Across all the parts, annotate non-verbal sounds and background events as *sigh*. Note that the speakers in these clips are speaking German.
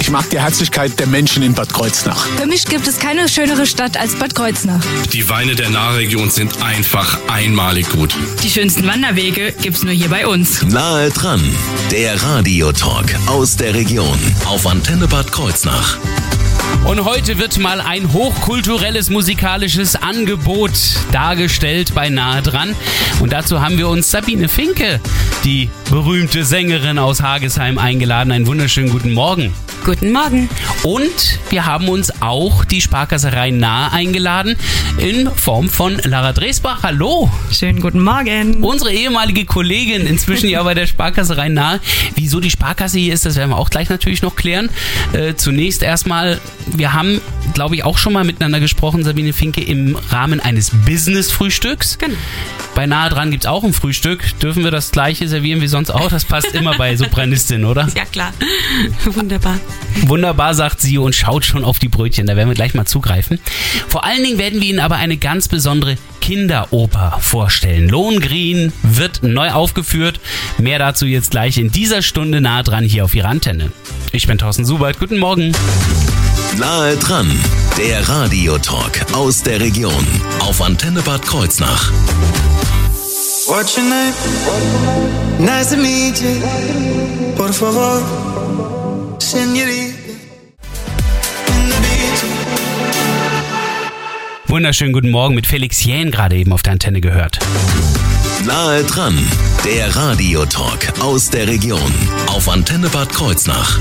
Ich mag die Herzlichkeit der Menschen in Bad Kreuznach. Für mich gibt es keine schönere Stadt als Bad Kreuznach. Die Weine der Nahregion sind einfach einmalig gut. Die schönsten Wanderwege gibt's nur hier bei uns. Nahe dran, der Radiotalk aus der Region auf Antenne Bad Kreuznach. Und heute wird mal ein hochkulturelles musikalisches Angebot dargestellt bei Nahe dran. Und dazu haben wir uns Sabine Finke, die berühmte Sängerin aus Hagesheim, eingeladen. Einen wunderschönen guten Morgen. Guten Morgen. Und wir haben uns auch die Sparkasserei Nahe eingeladen in Form von Lara Dresbach. Hallo. Schönen guten Morgen. Unsere ehemalige Kollegin, inzwischen ja bei der Sparkasserei Nahe. Wieso die Sparkasse hier ist, das werden wir auch gleich natürlich noch klären. Äh, zunächst erstmal, wir haben, glaube ich, auch schon mal miteinander gesprochen, Sabine Finke, im Rahmen eines Business-Frühstücks. Genau. Bei Nahe dran gibt es auch ein Frühstück. Dürfen wir das gleiche servieren wie sonst auch? Das passt immer bei *laughs* Sopranistin, oder? Ja, klar. Wunderbar. Wunderbar, sagt sie und schaut schon auf die Brötchen. Da werden wir gleich mal zugreifen. Vor allen Dingen werden wir Ihnen aber eine ganz besondere Kinderoper vorstellen. Lohengrin wird neu aufgeführt. Mehr dazu jetzt gleich in dieser Stunde nahe dran hier auf Ihrer Antenne. Ich bin Thorsten Subert. Guten Morgen. Nahe dran, der Radiotalk aus der Region auf Antenne Bad Kreuznach. What's your name? Nice to meet you. Por favor, Wunderschönen guten Morgen mit Felix Jähn gerade eben auf der Antenne gehört. Nahe dran, der Radiotalk aus der Region auf Antenne Bad Kreuznach.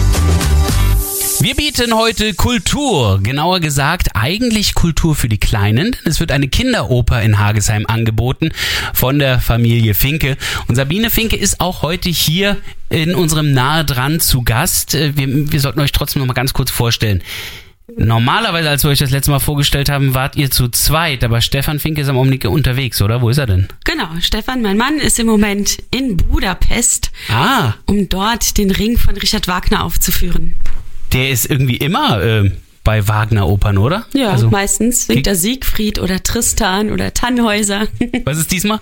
Wir bieten heute Kultur, genauer gesagt eigentlich Kultur für die Kleinen. Es wird eine Kinderoper in Hagesheim angeboten von der Familie Finke. Und Sabine Finke ist auch heute hier in unserem Nahe dran zu Gast. Äh, Wir, wir sollten euch trotzdem noch mal ganz kurz vorstellen. Normalerweise, als wir euch das letzte Mal vorgestellt haben, wart ihr zu zweit, aber Stefan Finke ist am Augenblick unterwegs, oder? Wo ist er denn? Genau, Stefan, mein Mann, ist im Moment in Budapest, Ah, um dort den Ring von Richard Wagner aufzuführen. Der ist irgendwie immer äh, bei Wagner-Opern, oder? Ja, Also, meistens singt er Siegfried oder Tristan oder Tannhäuser. *laughs* was ist diesmal?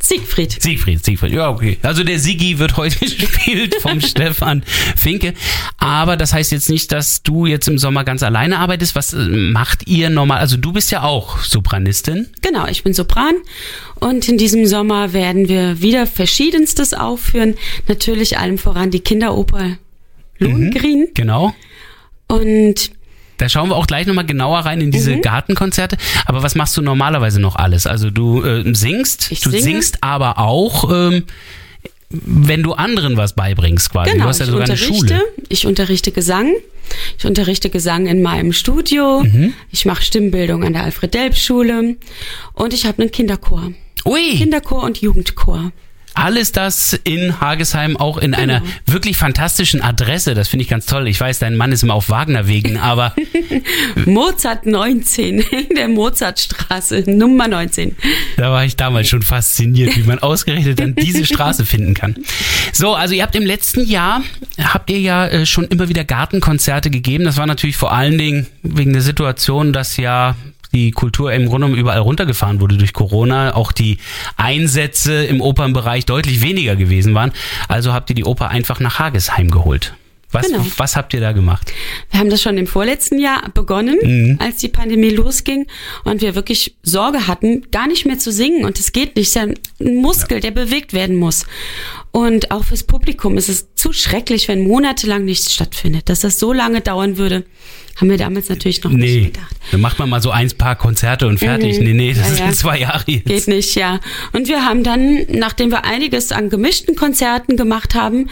Siegfried. Siegfried, Siegfried, ja, okay. Also der Sigi wird heute *laughs* gespielt vom *laughs* Stefan Finke. Aber das heißt jetzt nicht, dass du jetzt im Sommer ganz alleine arbeitest. Was äh, macht ihr normal? Also du bist ja auch Sopranistin. Genau, ich bin Sopran und in diesem Sommer werden wir wieder verschiedenstes aufführen. Natürlich allem voran die Kinderoper Lohengrin. Genau. Und Da schauen wir auch gleich nochmal genauer rein in diese Mhm. Gartenkonzerte. Aber was machst du normalerweise noch alles? Also du äh, singst, Ich du singe. singst aber auch, ähm, wenn du anderen was beibringst quasi. genau, du hast ja ich sogar eine unterrichte. Schule. Ich unterrichte Gesang. Ich unterrichte Gesang in meinem Studio. Mhm. Ich mache Stimmbildung an der Alfred-Delp-Schule. Und ich habe einen Kinderchor. Ui! Kinderchor und Jugendchor. Alles das in Hagesheim, auch in einer Genau. wirklich fantastischen Adresse. Das finde ich ganz toll. Ich weiß, dein Mann ist immer auf Wagner-Wegen, *laughs* aber Mozart 19 in *laughs* der Mozartstraße, Nummer 19. da war ich damals schon fasziniert, wie man ausgerechnet dann diese Straße finden kann. So, also ihr habt im letzten Jahr, habt ihr ja äh, schon immer wieder Gartenkonzerte gegeben. Das war natürlich vor allen Dingen wegen der Situation, dass ja die Kultur im Grunde genommen überall runtergefahren wurde durch Corona, auch die Einsätze im Opernbereich deutlich weniger gewesen waren. Also habt ihr die Oper einfach nach Hagesheim geholt. Was, Genau. was habt ihr da gemacht? Wir haben das schon im vorletzten Jahr begonnen, Mhm. als die Pandemie losging und wir wirklich Sorge hatten, gar nicht mehr zu singen. Und es geht nicht. Es ist ja ein Muskel, der bewegt werden muss. Und auch fürs Publikum ist es zu schrecklich, wenn monatelang nichts stattfindet. Dass das so lange dauern würde, haben wir damals natürlich noch nicht Nee, gedacht. dann macht man mal so eins paar Konzerte und fertig. Mhm. Nee, nee, das Ja, ja. sind zwei Jahre jetzt. Geht nicht, ja. Und wir haben dann, nachdem wir einiges an gemischten Konzerten gemacht haben,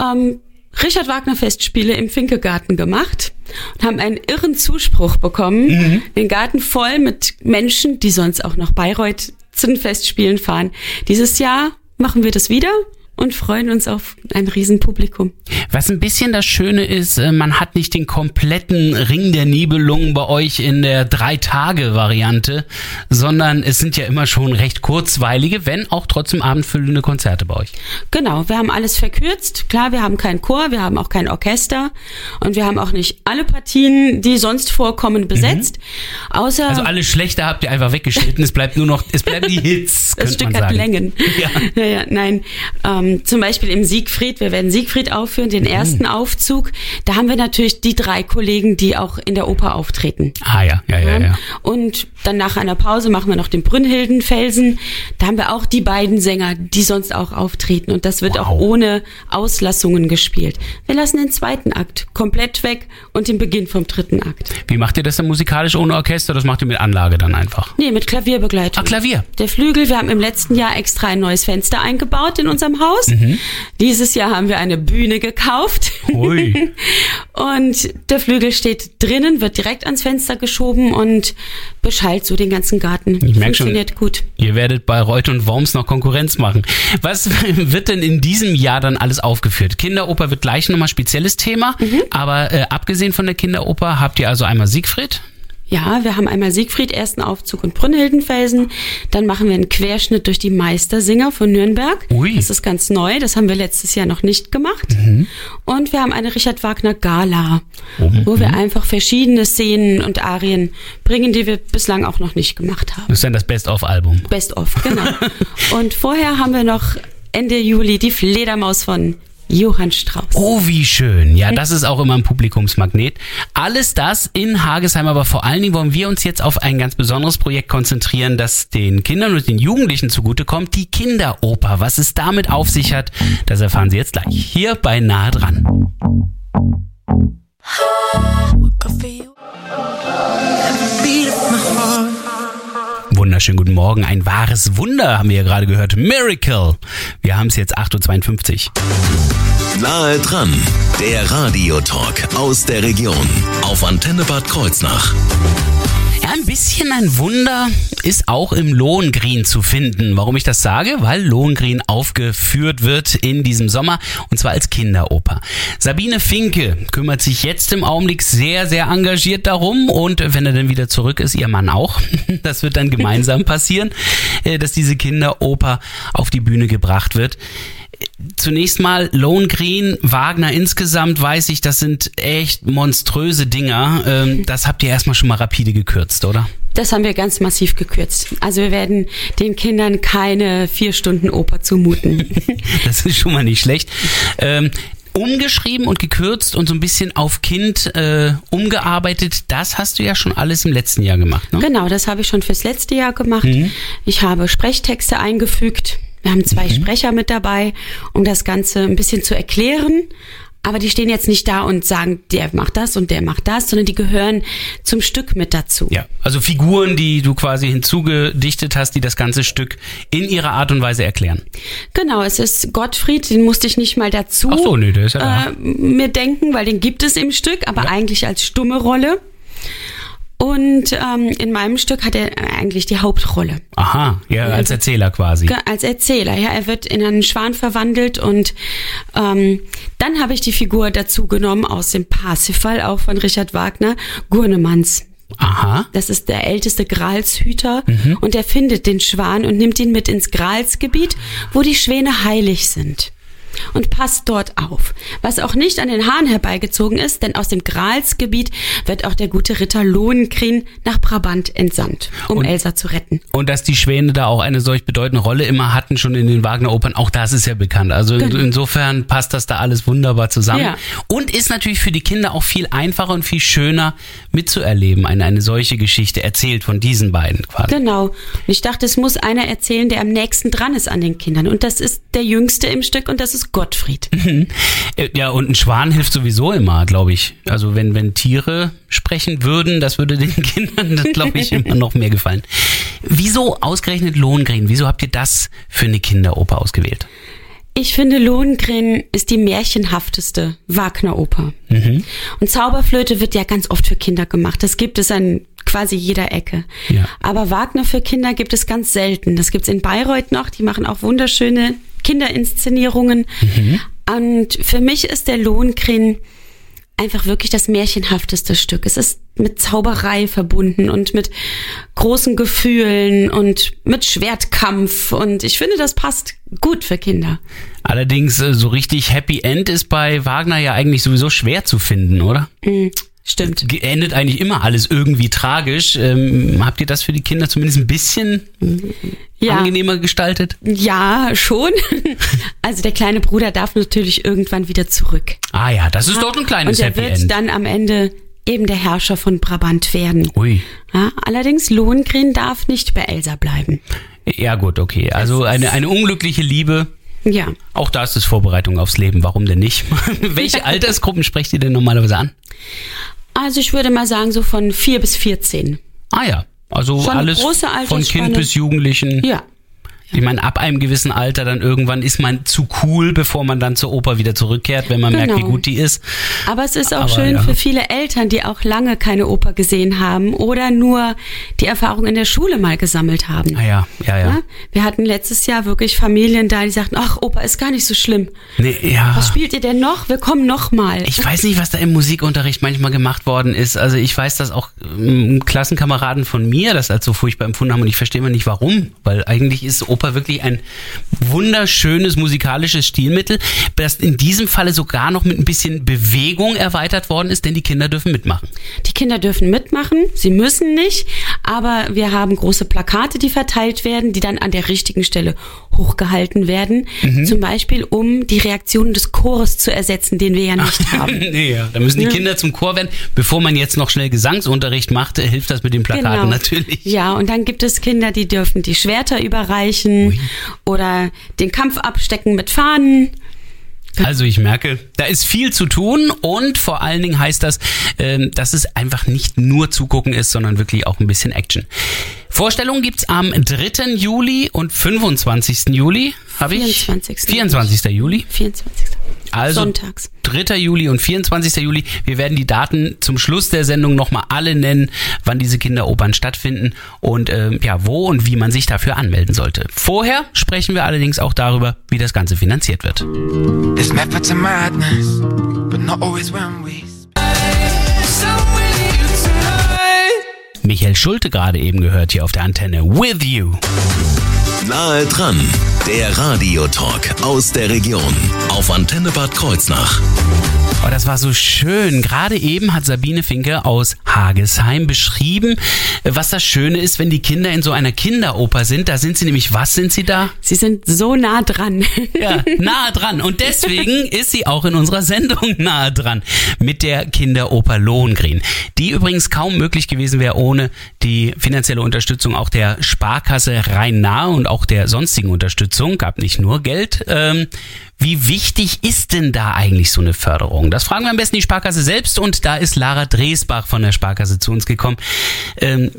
ähm, Richard Wagner Festspiele im Finkegarten gemacht und haben einen irren Zuspruch bekommen. Mhm. Den Garten voll mit Menschen, die sonst auch nach Bayreuth zu den Festspielen fahren. Dieses Jahr machen wir das wieder und freuen uns auf ein Riesenpublikum. Was ein bisschen das Schöne ist, äh, man hat nicht den kompletten Ring der Nibelungen bei euch in der Drei-Tage-Variante, sondern es sind ja immer schon recht kurzweilige, wenn auch trotzdem abendfüllende Konzerte bei euch. Genau, wir haben alles verkürzt. Klar, wir haben keinen Chor, wir haben auch kein Orchester und wir haben auch nicht alle Partien, die sonst vorkommen, besetzt. Außer Mhm. Also alle schlechte habt ihr einfach weggeschnitten, es bleibt nur noch, es bleiben die Hits, das Stück hat. Längen. *laughs* Ja. ja, ja, nein. Ähm, ähm, zum Beispiel im Siegfried, wir werden Siegfried aufführen, den ersten Aufzug. Da haben wir natürlich die drei Kollegen, die auch in der Oper auftreten. Ah ja, ja, ja, ja. Und dann nach einer Pause machen wir noch den Brünnhildenfelsen. Da haben wir auch die beiden Sänger, die sonst auch auftreten. Und das wird Wow. auch ohne Auslassungen gespielt. Wir lassen den zweiten Akt komplett weg und den Beginn vom dritten Akt. Wie macht ihr das dann musikalisch ohne Orchester? Das macht ihr mit Anlage dann einfach. Nee, mit Klavierbegleitung. Ah, Klavier. Der Flügel, wir haben im letzten Jahr extra ein neues Fenster eingebaut in unserem Haus. Mhm. Dieses Jahr haben wir eine Bühne gekauft. Ui. *laughs* Und der Flügel steht drinnen, wird direkt ans Fenster geschoben und beschallt so den ganzen Garten. Ich merk schon. Funktioniert gut. Ihr werdet bei Reut und Worms noch Konkurrenz machen. Was *laughs* wird denn in diesem Jahr dann alles aufgeführt? Kinderoper wird gleich nochmal spezielles Thema, Mhm. aber äh, abgesehen von der Kinderoper habt ihr also einmal Siegfried. Ja, wir haben einmal Siegfried, ersten Aufzug und Brünnhildenfelsen. Dann machen wir einen Querschnitt durch die Meistersinger von Nürnberg. Ui. Das ist ganz neu, das haben wir letztes Jahr noch nicht gemacht. Mhm. Und wir haben eine Richard Wagner Gala, wo wir einfach verschiedene Szenen und Arien bringen, die wir bislang auch noch nicht gemacht haben. Das ist dann das Best-of-Album. Best of, genau. *laughs* und vorher haben wir noch Ende Juli die Fledermaus von Johann Strauss. Oh, wie schön. Ja, das ist auch immer ein Publikumsmagnet. Alles das in Hagesheim, aber vor allen Dingen wollen wir uns jetzt auf ein ganz besonderes Projekt konzentrieren, das den Kindern und den Jugendlichen zugutekommt, die Kinderoper. Was es damit auf sich hat, das erfahren Sie jetzt gleich. Hier bei Nahe dran. Wunderschönen guten Morgen. Ein wahres Wunder haben wir ja gerade gehört. Miracle. Wir haben es jetzt 8.52 Uhr. Nahe dran, der Radiotalk aus der Region auf Antenne Bad Kreuznach. Ja, ein bisschen ein Wunder ist auch im Lohengrin zu finden. Warum ich das sage? Weil Lohengrin aufgeführt wird in diesem Sommer und zwar als Kinderoper. Sabine Finke kümmert sich jetzt im Augenblick sehr, sehr engagiert darum und wenn er dann wieder zurück ist, ihr Mann auch. *laughs* Das wird dann gemeinsam *laughs* passieren, äh, dass diese Kinderoper auf die Bühne gebracht wird. Zunächst mal Lohengrin, Wagner insgesamt weiß ich, das sind echt monströse Dinger. Ähm, *laughs* Das habt ihr erstmal schon mal rapide gekürzt, oder? Das haben wir ganz massiv gekürzt. Also wir werden den Kindern keine vier Stunden Oper zumuten. *laughs* Das ist schon mal nicht schlecht. Ähm, umgeschrieben und gekürzt und so ein bisschen auf Kind äh, umgearbeitet, das hast du ja schon alles im letzten Jahr gemacht, ne? Genau, das habe ich schon fürs letzte Jahr gemacht. Ich habe Sprechtexte eingefügt. Wir haben zwei Sprecher mit dabei, um das Ganze ein bisschen zu erklären. Aber die stehen jetzt nicht da und sagen, der macht das und der macht das, sondern die gehören zum Stück mit dazu. Ja, also Figuren, die du quasi hinzugedichtet hast, die das ganze Stück in ihrer Art und Weise erklären. Genau, es ist Gottfried, den musste ich nicht mal dazu Ach so, nee, der ist ja da. äh, mir denken, weil den gibt es im Stück, aber eigentlich als stumme Rolle. Und ähm, in meinem Stück hat er eigentlich die Hauptrolle. Aha, ja, als Erzähler quasi. Als Erzähler, ja, er wird in einen Schwan verwandelt und ähm, dann habe ich die Figur dazu genommen aus dem Parsifal, auch von Richard Wagner, Gurnemanns. Aha. Das ist der älteste Gralshüter und er findet den Schwan und nimmt ihn mit ins Gralsgebiet, wo die Schwäne heilig sind. Und passt dort auf. Was auch nicht an den Haaren herbeigezogen ist, denn aus dem Gralsgebiet wird auch der gute Ritter Lohengrin nach Brabant entsandt, um Und- Elsa zu retten. Und dass die Schwäne da auch eine solch bedeutende Rolle immer hatten, schon in den Wagner-Opern, auch das ist ja bekannt. Also in, insofern passt das da alles wunderbar zusammen. Ja. Und ist natürlich für die Kinder auch viel einfacher und viel schöner mitzuerleben, eine, eine solche Geschichte erzählt von diesen beiden quasi. Genau. Und ich dachte, es muss einer erzählen, der am nächsten dran ist an den Kindern. Und das ist der Jüngste im Stück und das ist Gottfried. Äh, Ja, und ein Schwan hilft sowieso immer, glaube ich. Also wenn, wenn Tiere sprechen würden, das würde den *laughs* Kindern, glaube ich, immer noch mehr gefallen. Wieso ausgerechnet Lohengrin? Wieso habt ihr das für eine Kinderoper ausgewählt? Ich finde, Lohengrin ist die märchenhafteste Wagner-Oper. Und Zauberflöte wird ja ganz oft für Kinder gemacht. Das gibt es an quasi jeder Ecke. Ja. Aber Wagner für Kinder gibt es ganz selten. Das gibt's in Bayreuth noch. Die machen auch wunderschöne Kinderinszenierungen. Und für mich ist der Lohengrin einfach wirklich das märchenhafteste Stück. Es ist mit Zauberei verbunden und mit großen Gefühlen und mit Schwertkampf. Und ich finde, das passt gut für Kinder. Allerdings, äh, so richtig Happy End ist bei Wagner ja eigentlich sowieso schwer zu finden, oder? Stimmt. endet eigentlich immer alles irgendwie tragisch. Ähm, habt ihr das für die Kinder zumindest ein bisschen Ja. angenehmer gestaltet? Ja, schon. *laughs* Also der kleine Bruder darf natürlich irgendwann wieder zurück. Ah ja, das ist doch ein kleines Und er Happy wird End. dann am Ende eben der Herrscher von Brabant werden. Ui. Ja, allerdings Lohengrin darf nicht bei Elsa bleiben. Ja gut, okay. Also eine, eine unglückliche Liebe. Ja. Auch da ist es Vorbereitung aufs Leben. Warum denn nicht? *laughs* Welche *laughs* Altersgruppen sprecht ihr denn normalerweise an? Also ich würde mal sagen, so von 4 bis 14. Ah ja, also Schon alles große von. Kind bis Jugendlichen. Ja. Ich meine, ab einem gewissen Alter dann irgendwann ist man zu cool, bevor man dann zur Oper wieder zurückkehrt, wenn man merkt, wie Genau. gut die ist. Aber es ist auch Aber schön ja. für viele Eltern, die auch lange keine Oper gesehen haben oder nur die Erfahrung in der Schule mal gesammelt haben. Ah ja, ja, ja. Ja? Wir hatten letztes Jahr wirklich Familien da, die sagten, ach, Oper ist gar nicht so schlimm. Nee, ja. Was spielt ihr denn noch? Wir kommen noch mal. Ich weiß nicht, was da im Musikunterricht manchmal gemacht worden ist. Also ich weiß, dass auch ähm, Klassenkameraden von mir das als so furchtbar empfunden haben und ich verstehe mal nicht warum, weil eigentlich ist Oper wirklich ein wunderschönes musikalisches Stilmittel, das in diesem Falle sogar noch mit ein bisschen Bewegung erweitert worden ist, denn die Kinder dürfen mitmachen. Die Kinder dürfen mitmachen, sie müssen nicht, aber wir haben große Plakate, die verteilt werden, die dann an der richtigen Stelle hochgehalten werden. Mhm. Zum Beispiel, um die Reaktionen des Chores zu ersetzen, den wir ja nicht *laughs* haben. ja. Da müssen die Kinder zum Chor werden. Bevor man jetzt noch schnell Gesangsunterricht macht, hilft das mit den Plakaten natürlich. Genau. Ja, und dann gibt es Kinder, die dürfen die Schwerter überreichen oder den Kampf abstecken mit Fahnen. Also ich merke, da ist viel zu tun und vor allen Dingen heißt das, ähm, dass es einfach nicht nur zugucken ist, sondern wirklich auch ein bisschen Action. Vorstellungen gibt's am 3. Juli und 25. Juli. Habe ich? 24.. 24. Juli. 24. Also Sonntags. 3. Juli und 24. Juli. Wir werden die Daten zum Schluss der Sendung nochmal alle nennen, wann diese Kinderopern stattfinden und ähm, ja, wo und wie man sich dafür anmelden sollte. Vorher sprechen wir allerdings auch darüber, wie das Ganze finanziert wird. Michael Schulte gerade eben gehört hier auf der Antenne. With You. Nahe dran, der Radiotalk aus der Region auf Antenne Bad Kreuznach. Oh, das war so schön. Gerade eben hat Sabine Finke aus Hagesheim beschrieben, was das Schöne ist, wenn die Kinder in so einer Kinderoper sind. Da sind sie nämlich, was sind sie da? Sie sind so nah dran. *laughs* Ja, nahe dran. Und deswegen ist sie auch in unserer Sendung nahe dran mit der Kinderoper Lohengrin, die übrigens kaum möglich gewesen wäre ohne die finanzielle Unterstützung auch der Sparkasse Rhein-Nahe und auch der sonstigen Unterstützung. Gab nicht nur Geld. Ähm, wie wichtig ist denn da eigentlich so eine Förderung? Das fragen wir am besten die Sparkasse selbst und da ist Lara Dresbach von der Sparkasse zu uns gekommen. Ähm,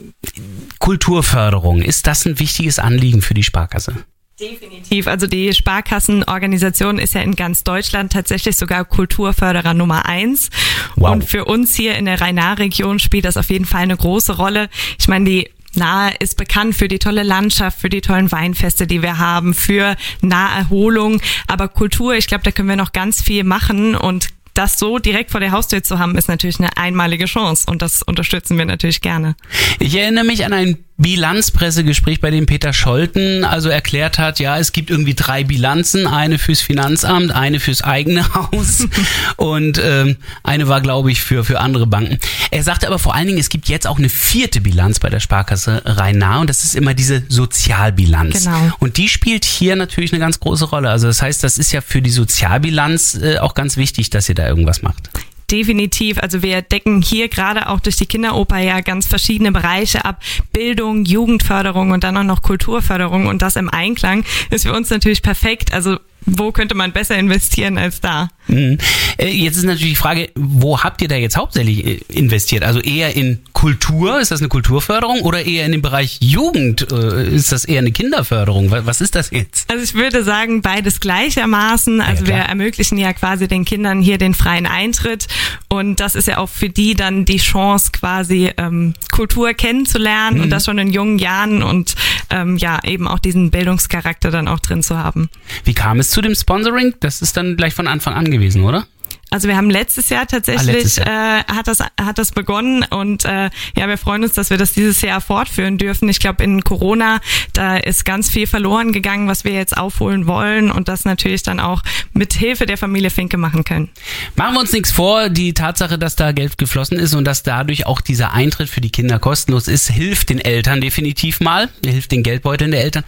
Kulturförderung, ist das ein wichtiges Anliegen für die Sparkasse? Definitiv. Also die Sparkassenorganisation ist ja in ganz Deutschland tatsächlich sogar Kulturförderer Nummer eins. Wow. Und für uns hier in der Rhein-Nahr-Region spielt das auf jeden Fall eine große Rolle. Ich meine, die Nahe ist bekannt für die tolle Landschaft, für die tollen Weinfeste, die wir haben, für Naherholung. Aber Kultur, ich glaube, da können wir noch ganz viel machen und das so direkt vor der Haustür zu haben, ist natürlich eine einmalige Chance und das unterstützen wir natürlich gerne. Ich erinnere mich an ein Bilanzpressegespräch, bei dem Peter Scholten also erklärt hat, ja, es gibt irgendwie drei Bilanzen, eine fürs Finanzamt, eine fürs eigene *laughs* Haus und ähm, eine war, glaube ich, für, für andere Banken. Er sagte aber vor allen Dingen, es gibt jetzt auch eine vierte Bilanz bei der Sparkasse Rhein-Nahe und das ist immer diese Sozialbilanz. Genau. Und die spielt hier natürlich eine ganz große Rolle. Also das heißt, das ist ja für die Sozialbilanz äh, auch ganz wichtig, dass ihr da irgendwas macht. Definitiv. Also wir decken hier gerade auch durch die Kinderoper ja ganz verschiedene Bereiche ab. Bildung, Jugendförderung und dann auch noch Kulturförderung und das im Einklang ist für uns natürlich perfekt. Also wo könnte man besser investieren als da? Mhm. Äh, Jetzt ist natürlich die Frage, wo habt ihr da jetzt hauptsächlich äh, investiert? Also eher in Kultur, ist das eine Kulturförderung oder eher in den Bereich Jugend? Äh, Ist das eher eine Kinderförderung? Wa- Was ist das jetzt? Also ich würde sagen, beides gleichermaßen. Also klar. wir ermöglichen ja quasi den Kindern hier den freien Eintritt und das ist ja auch für die dann die Chance quasi ähm, Kultur kennenzulernen und das schon in jungen Jahren und ähm, ja eben auch diesen Bildungscharakter dann auch drin zu haben. Wie kam es zu dem Sponsoring? Das ist dann gleich von Anfang an gewesen, oder? Also wir haben letztes Jahr tatsächlich Ah, letztes Äh, hat das hat das begonnen und äh, ja, wir freuen uns, dass wir das dieses Jahr fortführen dürfen. Ich glaube, in Corona da ist ganz viel verloren gegangen, was wir jetzt aufholen wollen und das natürlich dann auch mit Hilfe der Familie Finke machen können. Machen wir uns nichts vor, die Tatsache, dass da Geld geflossen ist und dass dadurch auch dieser Eintritt für die Kinder kostenlos ist, hilft den Eltern definitiv mal, hilft den Geldbeuteln der Eltern.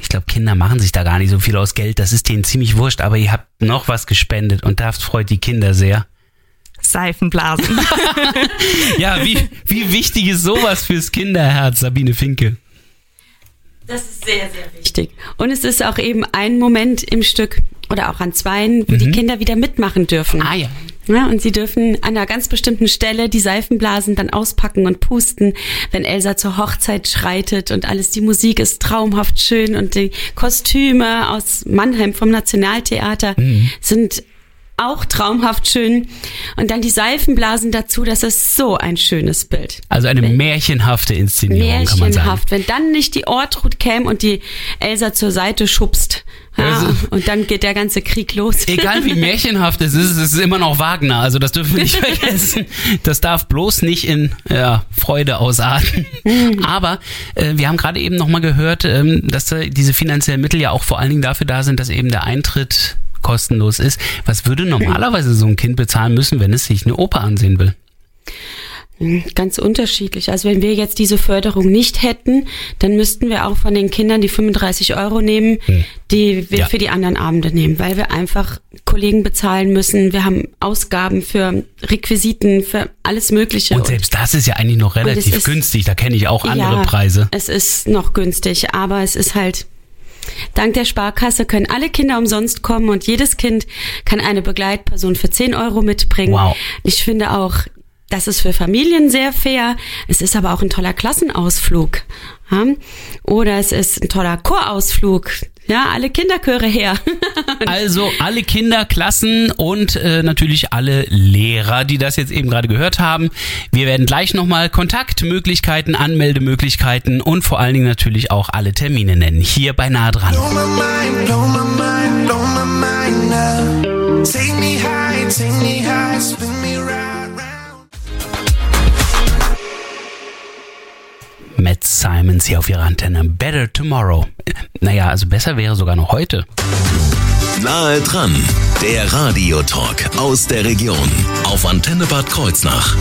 Ich glaube, Kinder machen sich da gar nicht so viel aus Geld, das ist denen ziemlich wurscht, aber ihr habt noch was gespendet und das freut die Kinder sehr. Seifenblasen. *laughs* Ja, wie, wie wichtig ist sowas fürs Kinderherz, Sabine Finke? Das ist sehr, sehr wichtig. Und es ist auch eben ein Moment im Stück oder auch an zweien, wo die Kinder wieder mitmachen dürfen. Ah ja. Ja, und sie dürfen an einer ganz bestimmten Stelle die Seifenblasen dann auspacken und pusten, wenn Elsa zur Hochzeit schreitet und alles. Die Musik ist traumhaft schön und die Kostüme aus Mannheim vom Nationaltheater sind auch traumhaft schön. Und dann die Seifenblasen dazu, das ist so ein schönes Bild. Also eine märchenhafte Inszenierung, kann man sagen. Märchenhaft. Wenn dann nicht die Ortrud käme und die Elsa zur Seite schubst. Ja, Also- und dann geht der ganze Krieg los. Egal wie märchenhaft es ist, es ist immer noch Wagner. Also das dürfen wir nicht *laughs* vergessen. Das darf bloß nicht in ja, Freude ausarten. Aber äh, wir haben gerade eben nochmal gehört, ähm, dass da diese finanziellen Mittel ja auch vor allen Dingen dafür da sind, dass eben der Eintritt kostenlos ist. Was würde normalerweise so ein Kind bezahlen müssen, wenn es sich eine Oper ansehen will? Ganz unterschiedlich. Also wenn wir jetzt diese Förderung nicht hätten, dann müssten wir auch von den Kindern die 35 Euro nehmen, die wir Ja. für die anderen Abende nehmen, weil wir einfach Kollegen bezahlen müssen. Wir haben Ausgaben für Requisiten, für alles Mögliche. Und selbst das ist ja eigentlich noch relativ ist- günstig. Da kenne ich auch andere ja, Preise. Es ist noch günstig, aber es ist halt. Dank der Sparkasse können alle Kinder umsonst kommen und jedes Kind kann eine Begleitperson für 10 Euro mitbringen. Wow. Ich finde auch, das ist für Familien sehr fair. Es ist aber auch ein toller Klassenausflug. Ja? Oder es ist ein toller Chorausflug. Ja, alle Kinderchöre her. *laughs* Also alle Kinder, Klassen und äh, natürlich alle Lehrer, die das jetzt eben gerade gehört haben. Wir werden gleich nochmal Kontaktmöglichkeiten, Anmeldemöglichkeiten und vor allen Dingen natürlich auch alle Termine nennen. Hier bei Nah dran. Blow my mind, blow my mind, blow my mind now. Take me high, take me high, spin Simons hier auf ihrer Antenne. Better Tomorrow. Naja, also besser wäre sogar noch heute. Nahe dran, der Radiotalk aus der Region auf Antenne Bad Kreuznach.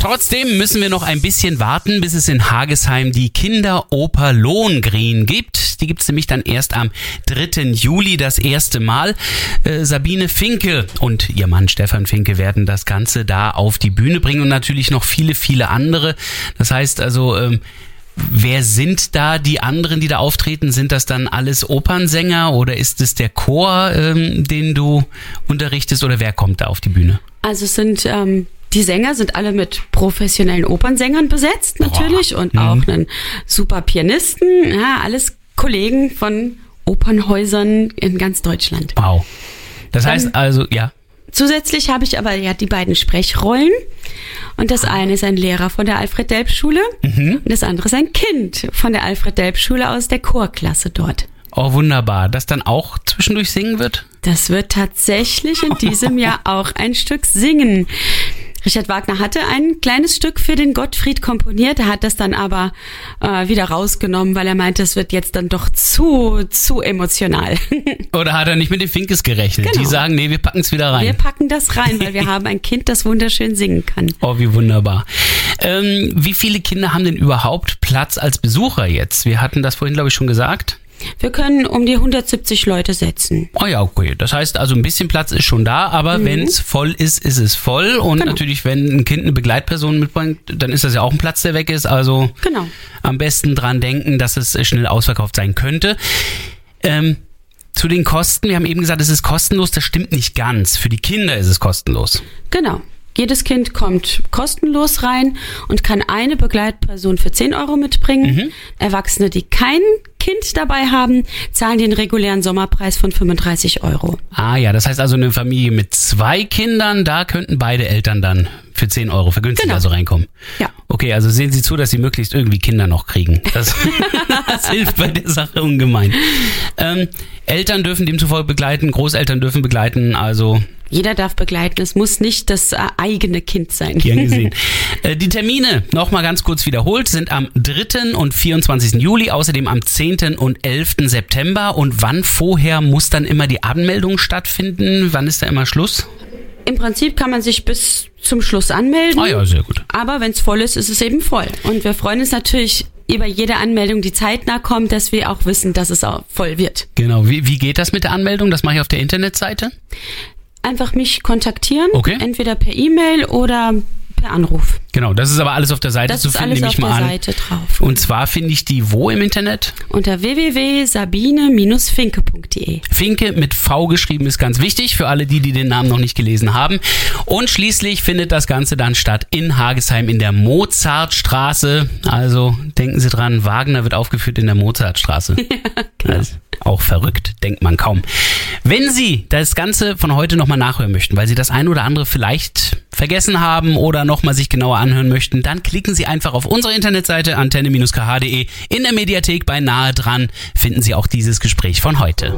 Trotzdem müssen wir noch ein bisschen warten, bis es in Hagesheim die Kinderoper Lohengrin gibt. Die gibt's nämlich dann erst am 3. Juli das erste Mal. Äh, Sabine Finke und ihr Mann Stefan Finke werden das Ganze da auf die Bühne bringen und natürlich noch viele, viele andere. Das heißt also, ähm, Wer sind da die anderen, die da auftreten? Sind das dann alles Opernsänger oder ist es der Chor, ähm, den du unterrichtest oder wer kommt da auf die Bühne? Also es sind ähm, die Sänger sind alle mit professionellen Opernsängern besetzt natürlich und auch einen super Pianisten, ja, alles Kollegen von Opernhäusern in ganz Deutschland. Wow. Das heißt also, ja. Zusätzlich habe ich aber ja die beiden Sprechrollen und das eine ist ein Lehrer von der Alfred-Delp-Schule und das andere ist ein Kind von der Alfred-Delp-Schule aus der Chorklasse dort. Oh, wunderbar. Das dann auch zwischendurch singen wird? Das wird tatsächlich in diesem *laughs* Jahr auch ein Stück singen. Richard Wagner hatte ein kleines Stück für den Gottfried komponiert, er hat das dann aber äh, wieder rausgenommen, weil er meinte, es wird jetzt dann doch zu, zu emotional. *laughs* Oder hat er nicht mit den Finkes gerechnet? Genau. Die sagen, nee, wir packen es wieder Wir rein. packen das rein, weil wir *laughs* haben ein Kind, das wunderschön singen kann. Oh, wie wunderbar. Ähm, wie viele Kinder haben denn überhaupt Platz als Besucher jetzt? Wir hatten das vorhin, glaube ich, schon gesagt. Wir können um die 170 Leute setzen. Oh ja, okay. Das heißt also, ein bisschen Platz ist schon da, aber wenn es voll ist, ist es voll. Und Genau. natürlich, wenn ein Kind eine Begleitperson mitbringt, dann ist das ja auch ein Platz, der weg ist. Also Genau. am besten dran denken, dass es schnell ausverkauft sein könnte. Ähm, zu den Kosten, wir haben eben gesagt, es ist kostenlos, das stimmt nicht ganz. Für die Kinder ist es kostenlos. Genau. Jedes Kind kommt kostenlos rein und kann eine Begleitperson für 10 Euro mitbringen. Erwachsene, die kein Kind dabei haben, zahlen den regulären Sommerpreis von 35 Euro. Ah ja, das heißt also eine Familie mit zwei Kindern, da könnten beide Eltern dann für 10 Euro vergünstigt Genau. also reinkommen. Ja. Okay, also sehen Sie zu, dass Sie möglichst irgendwie Kinder noch kriegen. Das, *laughs* das hilft bei der Sache ungemein. Ähm, Eltern dürfen demzufolge begleiten, Großeltern dürfen begleiten, also Jeder darf begleiten. Es muss nicht das äh, eigene Kind sein. gern *laughs* gesehen. Äh, Die Termine, nochmal ganz kurz wiederholt, sind am 3. und 24. Juli, außerdem am 10. und 11. September. Und wann vorher muss dann immer die Anmeldung stattfinden? Wann ist da immer Schluss? Im Prinzip kann man sich bis zum Schluss anmelden. Ah ja, sehr gut. Aber wenn es voll ist, ist es eben voll. Und wir freuen uns natürlich über jede Anmeldung, die zeitnah kommt, dass wir auch wissen, dass es auch voll wird. Genau, wie, wie geht das mit der Anmeldung? Das mache ich auf der Internetseite. Einfach mich kontaktieren, Okay. entweder per E-Mail oder per Anruf. Genau, das ist aber alles auf der Seite Das zu ist finden, nehme auf ich mal der an. Seite drauf. Und zwar finde ich die wo im Internet? Unter www.sabine-finke.de. Finke mit V geschrieben ist ganz wichtig für alle die, die den Namen noch nicht gelesen haben. Und schließlich findet das Ganze dann statt in Hagesheim in der Mozartstraße. Also denken Sie dran, Wagner wird aufgeführt in der Mozartstraße. *laughs* Das ist auch verrückt, denkt man kaum. Wenn Sie das Ganze von heute nochmal nachhören möchten, weil Sie das ein oder andere vielleicht vergessen haben oder nochmal sich genauer anhören möchten, dann klicken Sie einfach auf unsere Internetseite antenne-kh.de. In der Mediathek bei Nahe dran finden Sie auch dieses Gespräch von heute.